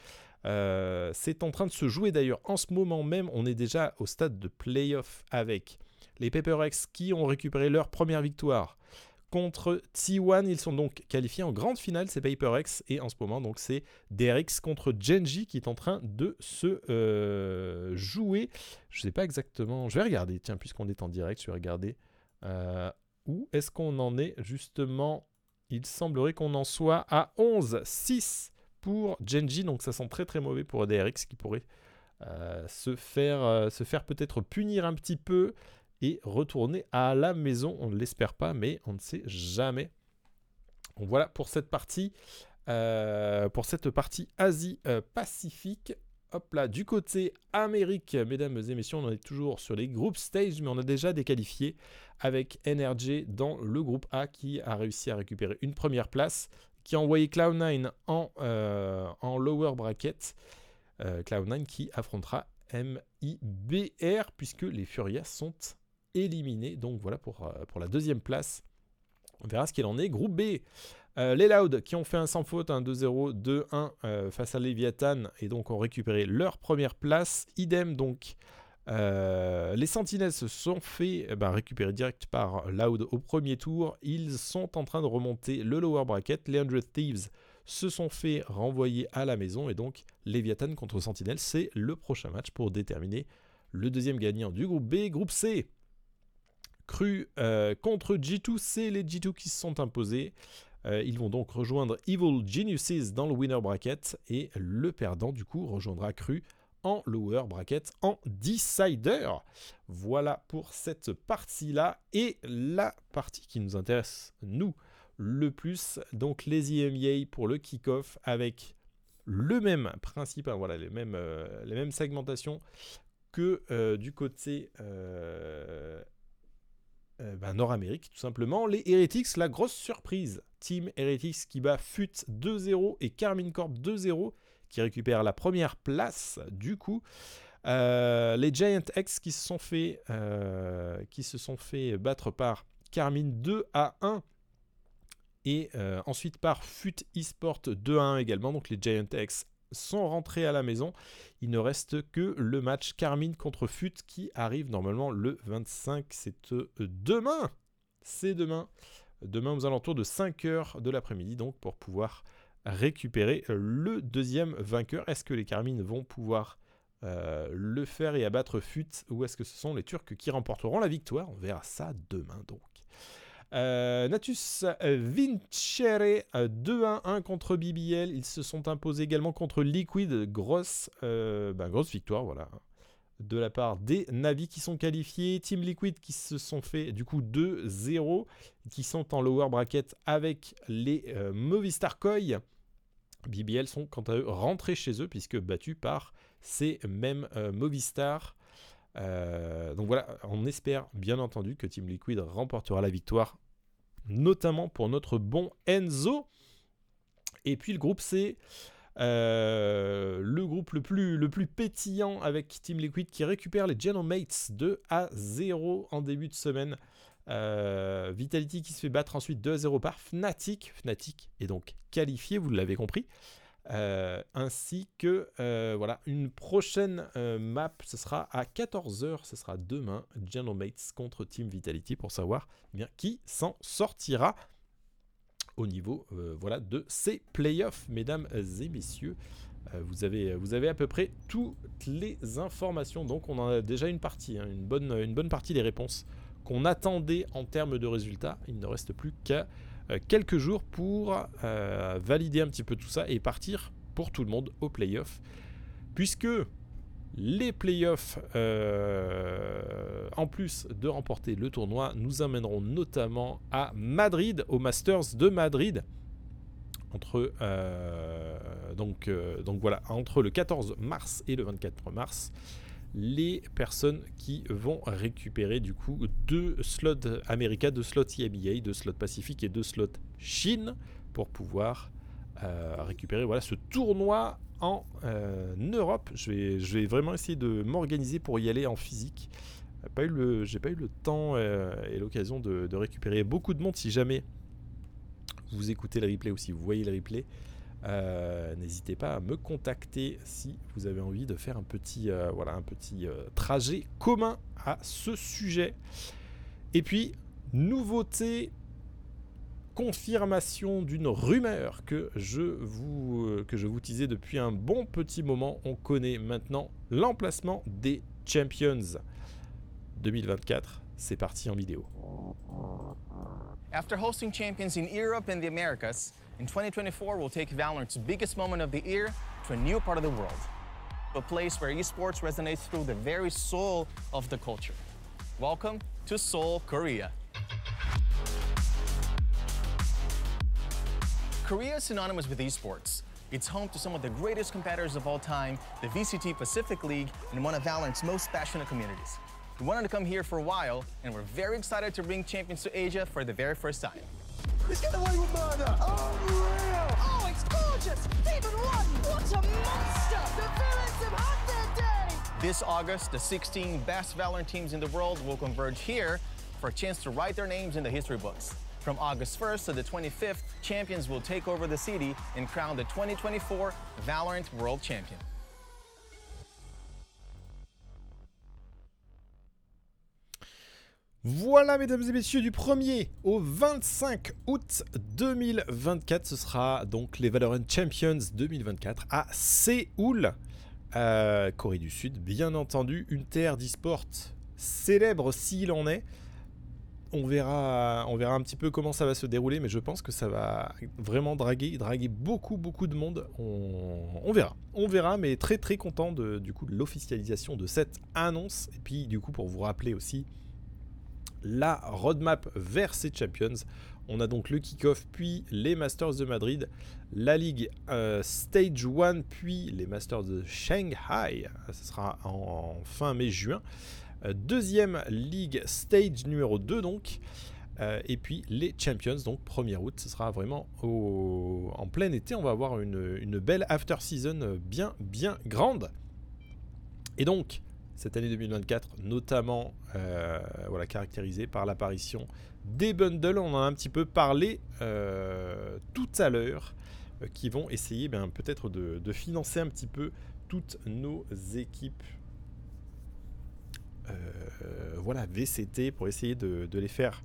Euh, c'est en train de se jouer d'ailleurs en ce moment même. On est déjà au stade de playoff avec les PaperX qui ont récupéré leur première victoire contre T1. Ils sont donc qualifiés en grande finale, c'est PaperX. Et en ce moment, donc c'est DRX contre Genji qui est en train de se euh, jouer. Je sais pas exactement. Je vais regarder, tiens, puisqu'on est en direct, je vais regarder euh, où est-ce qu'on en est justement. Il semblerait qu'on en soit à 11-6 pour Genji. Donc ça sent très très mauvais pour DRX qui pourrait euh, se faire, se faire peut-être punir un petit peu et retourner à la maison. On ne l'espère pas, mais on ne sait jamais. Voilà pour cette partie, euh, pour cette partie Asie-Pacifique. Hop là, du côté Amérique, mesdames et messieurs, on est toujours sur les groupes stage, mais on a déjà des qualifiés avec NRG dans le groupe A qui a réussi à récupérer une première place, qui a envoyé Cloud9 en, euh, en lower bracket. Euh, Cloud9 qui affrontera MIBR puisque les Furias sont éliminés. Donc voilà pour, euh, pour la deuxième place. On verra ce qu'il en est. Groupe B, euh, les Loud qui ont fait un sans faute, un 2-0, 2-1 euh, face à Leviathan et donc ont récupéré leur première place. Idem donc. les Sentinelles se sont fait eh ben, récupérer direct par Loud au premier tour. Ils sont en train de remonter le lower bracket. Les 100 Thieves se sont fait renvoyer à la maison et donc Leviathan contre Sentinelle, c'est le prochain match pour déterminer le deuxième gagnant du groupe B. Groupe C, Cru euh, contre G2, c'est les G2 qui se sont imposés. Euh, ils vont donc rejoindre Evil Geniuses dans le winner bracket et le perdant du coup rejoindra Cru en lower bracket en decider. Voilà pour cette partie-là et la partie qui nous intéresse nous le plus, donc les IMEA pour le kick-off avec le même principe, hein, voilà les mêmes, euh, les mêmes segmentations que du côté euh, ben, Nord-Amérique, tout simplement. Les Heretics, la grosse surprise. Team Heretics qui bat FUT 2-0 et Carmine Corp 2-0 qui récupère la première place du coup. Euh, les Giant X qui se sont fait, euh, se sont fait battre par Carmine 2 à 1 et ensuite par FUT eSport 2 à 1 également. Donc les Giant X sont rentrés à la maison. Il ne reste que le match Carmine contre FUT qui arrive normalement le 25. C'est euh, demain. C'est demain. Demain aux alentours de 5h de l'après-midi donc pour pouvoir récupérer le deuxième vainqueur. Est-ce que les Carmines vont pouvoir euh, le faire et abattre FUT ou est-ce que ce sont les Turcs qui remporteront la victoire? On verra ça demain donc. Euh, Natus Vincere 2-1-1 contre BBL. Ils se sont imposés également contre Liquid. Grosse, euh, grosse victoire, voilà. De la part des Navi qui sont qualifiés. Team Liquid qui se sont fait du coup 2-0. Qui sont en lower bracket avec les euh, Movistar Koi. BBL sont quant à eux rentrés chez eux puisque battus par c'est même euh, Movistar. Euh, donc voilà, on espère bien entendu que Team Liquid remportera la victoire, notamment pour notre bon Enzo. Et puis le groupe C, euh, le groupe le plus, le plus pétillant avec Team Liquid qui récupère les General Mates 2 à 0 en début de semaine. Euh, Vitality qui se fait battre ensuite 2-0 par Fnatic. Fnatic est donc qualifié, vous l'avez compris. Euh, ainsi que euh, voilà une prochaine euh, map, ce sera à 14h, ce sera demain, General Mates contre Team Vitality pour savoir eh bien, qui s'en sortira au niveau voilà, de ces playoffs, mesdames et messieurs. Vous, avez, vous avez à peu près toutes les informations, donc on en a déjà une partie, hein, une, bonne, une bonne partie des réponses qu'on attendait en termes de résultats. Il ne reste plus qu'à quelques jours pour euh, valider un petit peu tout ça et partir pour tout le monde au playoff. Puisque les playoffs, euh, en plus de remporter le tournoi, nous amèneront notamment à Madrid, au Masters de Madrid. Entre, euh, donc, euh, donc voilà, entre le 14 mars et le 24 mars, les personnes qui vont récupérer du coup deux slots America, deux slots IBA, deux slots Pacifique et deux slots Chine pour pouvoir euh, récupérer voilà, ce tournoi en euh, Europe. Je vais, je vais vraiment essayer de m'organiser pour y aller en physique. J'ai pas eu le, j'ai pas eu le temps euh, et l'occasion de, de récupérer beaucoup de monde. Si jamais vous écoutez le replay ou si vous voyez le replay, euh, n'hésitez pas à me contacter si vous avez envie de faire un petit, euh, voilà, un petit euh, trajet commun à ce sujet. Et puis, nouveauté, confirmation d'une rumeur que je vous, que teasais depuis un bon petit moment. On connaît maintenant l'emplacement des Champions 2024. C'est parti en vidéo. After hosting champions in Europe and the Americas, in 2024 we'll take Valorant's biggest moment of the year to a new part of the world. A place where esports resonates through the very soul of the culture. Welcome to Seoul, Korea. Korea is synonymous with esports. It's home to some of the greatest competitors of all time, the VCT Pacific League, and one of Valorant's most passionate communities. We wanted to come here for a while, and we're very excited to bring champions to Asia for the very first time. Let's get away with murder! Unreal! Oh, it's gorgeous! Demon One! What a monster! The villains have had their day! This August, the 16 best Valorant teams in the world will converge here for a chance to write their names in the history books. From August 1st to the 25th, champions will take over the city and crown the 2024 Valorant World Champion. Voilà, mesdames et messieurs, du 1er au 25 août 2024, ce sera donc les Valorant Champions 2024 à Séoul, euh, Corée du Sud, bien entendu, une terre d'e-sport célèbre s'il en est. On verra, on verra un petit peu comment ça va se dérouler, mais je pense que ça va vraiment draguer, draguer beaucoup, beaucoup de monde. On, verra, on verra, mais très, très content du coup de l'officialisation de cette annonce. Et puis, du coup, pour vous rappeler aussi la roadmap vers ces Champions. On a donc le kick-off, puis les Masters de Madrid, la Ligue euh, Stage 1, puis les Masters de Shanghai. Ce sera en, fin mai-juin. Euh, deuxième Ligue Stage numéro 2 donc. Euh, et puis les Champions, donc 1er août, ce sera vraiment en plein été. On va avoir une, une belle after-season bien, bien grande. Et donc, cette année 2024, notamment euh, voilà, caractérisée par l'apparition des bundles. On en a un petit peu parlé euh, tout à l'heure, euh, qui vont essayer ben, peut-être de, financer un petit peu toutes nos équipes. voilà, VCT pour essayer de, les faire,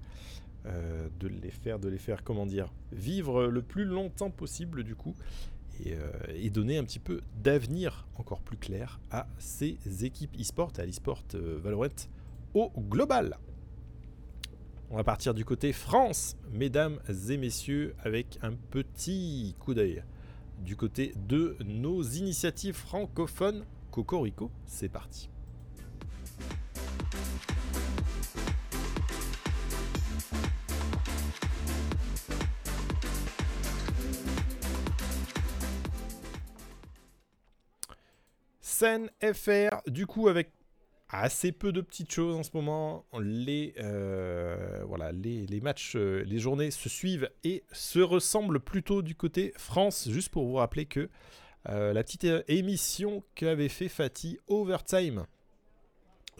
de les faire, de les faire, comment dire, vivre le plus longtemps possible du coup et, euh, et donner un petit peu d'avenir encore plus clair à ces équipes e-sport et à l'e-sport euh, Valorant au global. On va partir du côté France, mesdames et messieurs, avec un petit coup d'œil du côté de nos initiatives francophones. Cocorico, c'est parti. Scène FR, du coup, avec assez peu de petites choses en ce moment. Les, euh, voilà, les, matchs, euh, les journées se suivent et se ressemblent plutôt du côté France. Juste pour vous rappeler que euh, la petite émission qu'avait fait Fatih Overtime,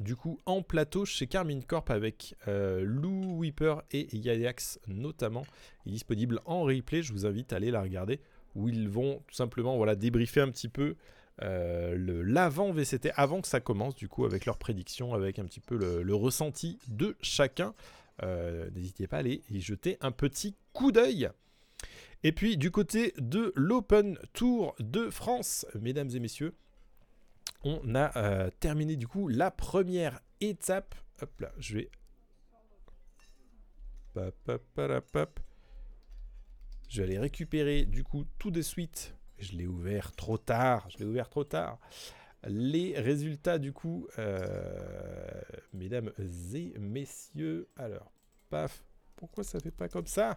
du coup en plateau chez Carmine Corp avec Lou Weeper et Yayax notamment, est disponible en replay. Je vous invite à aller la regarder où ils vont tout simplement voilà, débriefer un petit peu l'avant VCT avant que ça commence du coup avec leurs prédictions, avec un petit peu le, ressenti de chacun. Euh, N'hésitez pas à aller y jeter un petit coup d'œil. Et puis du côté de l'Open Tour de France, mesdames et messieurs, on a euh, terminé du coup la première étape. Hop là, je vais. Je vais aller récupérer du coup tout de suite. Je l'ai ouvert trop tard. Je l'ai ouvert trop tard. Les résultats du coup, euh, mesdames et messieurs. Alors, paf. Pourquoi ça fait pas comme ça?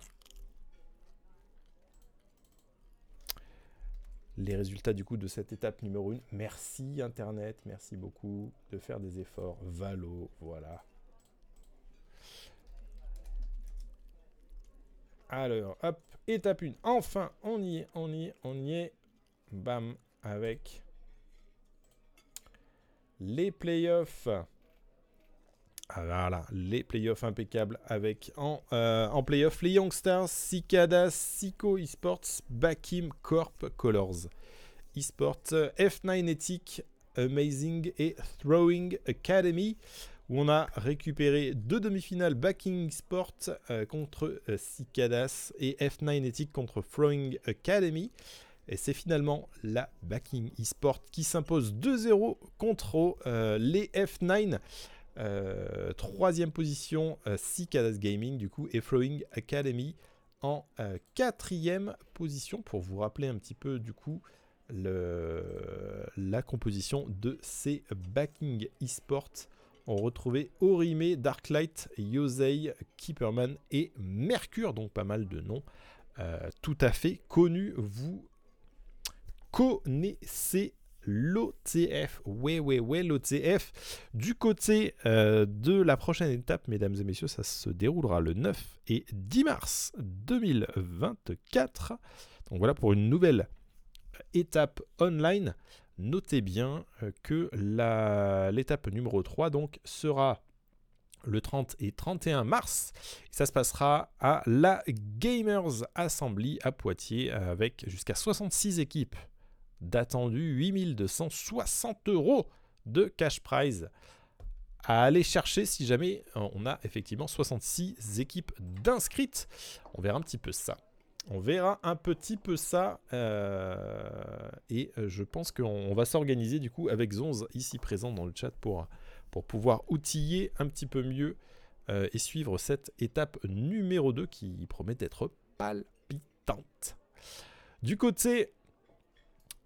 Les résultats du coup de cette étape numéro 1. Merci Internet, merci beaucoup de faire des efforts. Valo, voilà. Alors, hop, étape 1. Enfin, on y est, on y est, on y est. Bam, avec les playoffs. Ah, voilà, les playoffs impeccables avec en, euh, playoff les Youngstars, Cicada, Sico Esports, Bakim Corp Colors. Esports, F9 Ethic, Amazing et Throwing Academy, où on a récupéré deux demi-finales Backing Sport euh, contre euh, Cicadas et F9 Ethic contre Throwing Academy. Et c'est finalement la Backing Esport qui s'impose 2-0 contre euh, les F9. Euh, troisième position, Cicadas Gaming, du coup, et Throwing Academy en quatrième position, pour vous rappeler un petit peu, du coup, la composition de ces backing e-sports. On retrouvait Orime, Darklight, Yosei, Keeperman et Mercure, donc pas mal de noms euh, tout à fait connus. Vous connaissez l'OTF. Ouais, ouais, ouais, l'OTF. Du côté euh, de la prochaine étape, mesdames et messieurs, ça se déroulera le 9 et 10 mars 2024. Donc voilà pour une nouvelle étape online. Notez bien euh, que l'étape numéro 3 donc, sera le 30 et 31 mars. Ça se passera à la Gamers Assembly à Poitiers avec jusqu'à 66 équipes d'attendu 8260 euros de cash prize à aller chercher si jamais euh, on a effectivement 66 équipes d'inscrites. On verra un petit peu ça. On verra un petit peu ça euh, et euh, je pense qu'on on va s'organiser du coup avec Zonz ici présent dans le chat pour, pouvoir outiller un petit peu mieux euh, et suivre cette étape numéro 2 qui promet d'être palpitante. Du côté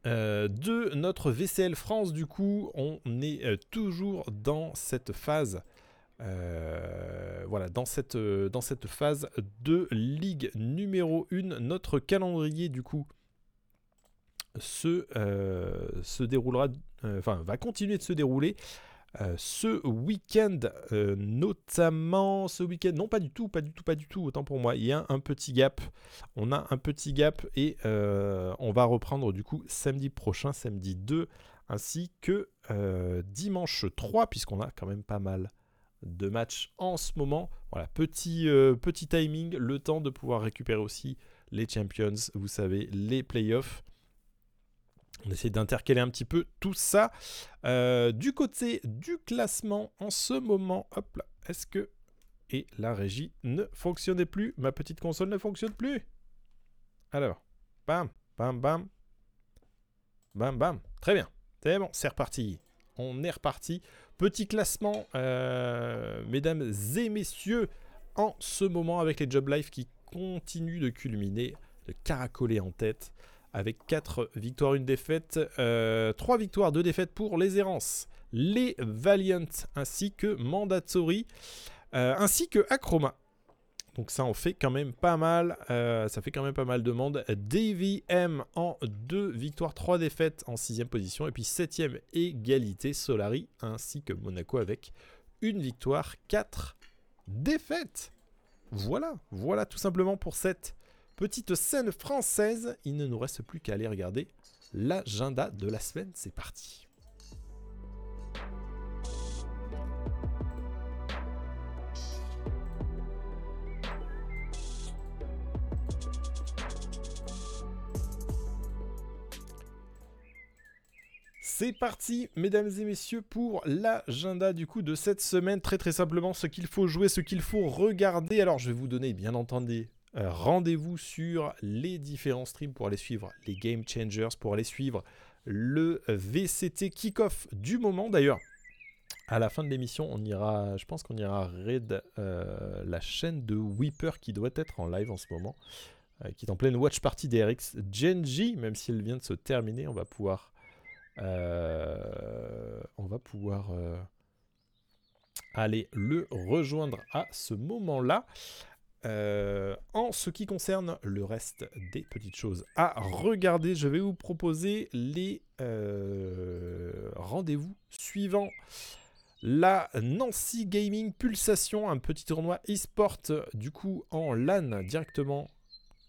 de notre VCL France, du coup, on est toujours dans cette phase. Euh, voilà, dans cette, euh, dans cette phase de Ligue numéro 1, notre calendrier du coup se, euh, déroulera, enfin va continuer de se dérouler ce week-end, notamment ce week-end, non pas du tout, pas du tout, pas du tout, autant pour moi, il y a un petit gap, on a un petit gap et on va reprendre du coup samedi prochain, samedi 2, ainsi que dimanche 3, puisqu'on a quand même pas mal de matchs en ce moment. Voilà, petit, euh, petit timing, le temps de pouvoir récupérer aussi les Champions, vous savez, les playoffs. On essaie d'intercaler un petit peu tout ça. Euh, du côté du classement, en ce moment, hop là, est-ce que. Et la régie ne fonctionnait plus? Ma petite console ne fonctionne plus? Alors, bam, bam, bam. Bam, bam. Très bien. C'est bon, c'est reparti. On est reparti. Petit classement, euh, mesdames et messieurs, en ce moment avec les Job Life qui continuent de culminer, de caracoler en tête avec 4 victoires, une défaite, 3 victoires, 2 défaites pour les errances, les Valiant ainsi que Mandatory, euh, ainsi que Acroma. Donc ça en fait quand même pas mal. euh, ça fait quand même pas mal de monde. Davy M en 2 victoires, 3 défaites en 6 position. Et puis 7 égalité Solari ainsi que Monaco avec une victoire, 4 défaites. Voilà, voilà tout simplement pour cette petite scène française. Il ne nous reste plus qu'à aller regarder l'agenda de la semaine. C'est parti. C'est parti, mesdames et messieurs, pour l'agenda du coup de cette semaine. Très très simplement, ce qu'il faut jouer, ce qu'il faut regarder. Alors, je vais vous donner, bien entendu, euh, rendez-vous sur les différents streams pour aller suivre les Game Changers, pour aller suivre le VCT Kickoff du moment. D'ailleurs, à la fin de l'émission, on ira, je pense qu'on ira raid euh, la chaîne de Weeper qui doit être en live en ce moment, euh, qui est en pleine watch party d'RX Genji, même si elle vient de se terminer, on va pouvoir euh, on va pouvoir euh, aller le rejoindre à ce moment-là. Euh, en ce qui concerne le reste des petites choses à regarder, je vais vous proposer les rendez-vous suivants. La Nancy Gaming Pulsation, un petit tournoi e-sport du coup en LAN directement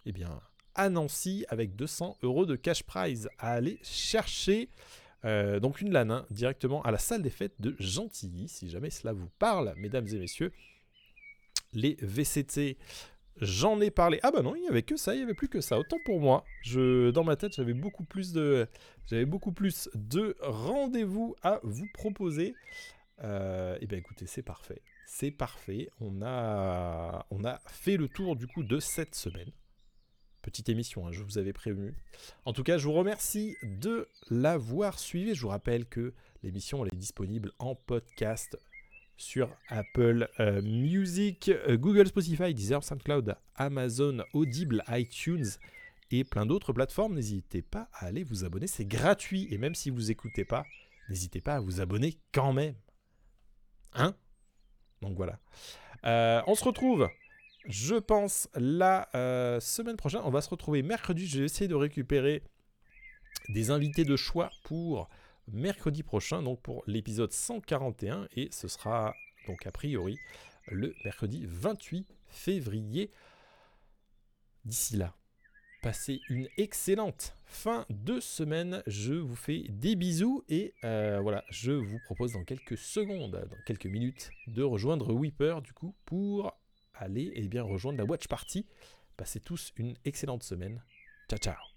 eh bien, à Nancy avec 200 euros de cash prize à aller chercher. Euh, donc une LAN hein, directement à la salle des fêtes de Gentilly, si jamais cela vous parle, mesdames et messieurs. Les VCT, j'en ai parlé. Ah bah non, il n'y avait que ça, il n'y avait plus que ça. Autant pour moi, dans ma tête, j'avais beaucoup plus de, j'avais beaucoup plus de rendez-vous à vous proposer. Euh, et bien écoutez, c'est parfait, c'est parfait. On a fait le tour du coup de cette semaine. Petite émission, hein, je vous avais prévenu. En tout cas, je vous remercie de l'avoir suivi. Je vous rappelle que l'émission est disponible en podcast sur Apple euh, Music, euh, Google, Spotify, Deezer, SoundCloud, Amazon, Audible, iTunes et plein d'autres plateformes. N'hésitez pas à aller vous abonner, c'est gratuit. Et même si vous n'écoutez pas, n'hésitez pas à vous abonner quand même. Hein? Donc voilà. Euh, on se retrouve je pense la euh, semaine prochaine. On va se retrouver mercredi. Je vais essayer de récupérer des invités de choix pour mercredi prochain, donc pour l'épisode 141. Et ce sera donc a priori le mercredi 28 février. D'ici là, passez une excellente fin de semaine. Je vous fais des bisous et euh, voilà, je vous propose dans quelques secondes, dans quelques minutes, de rejoindre Weeper du coup pour aller et bien rejoindre la watch party. Passez tous une excellente semaine. Ciao ciao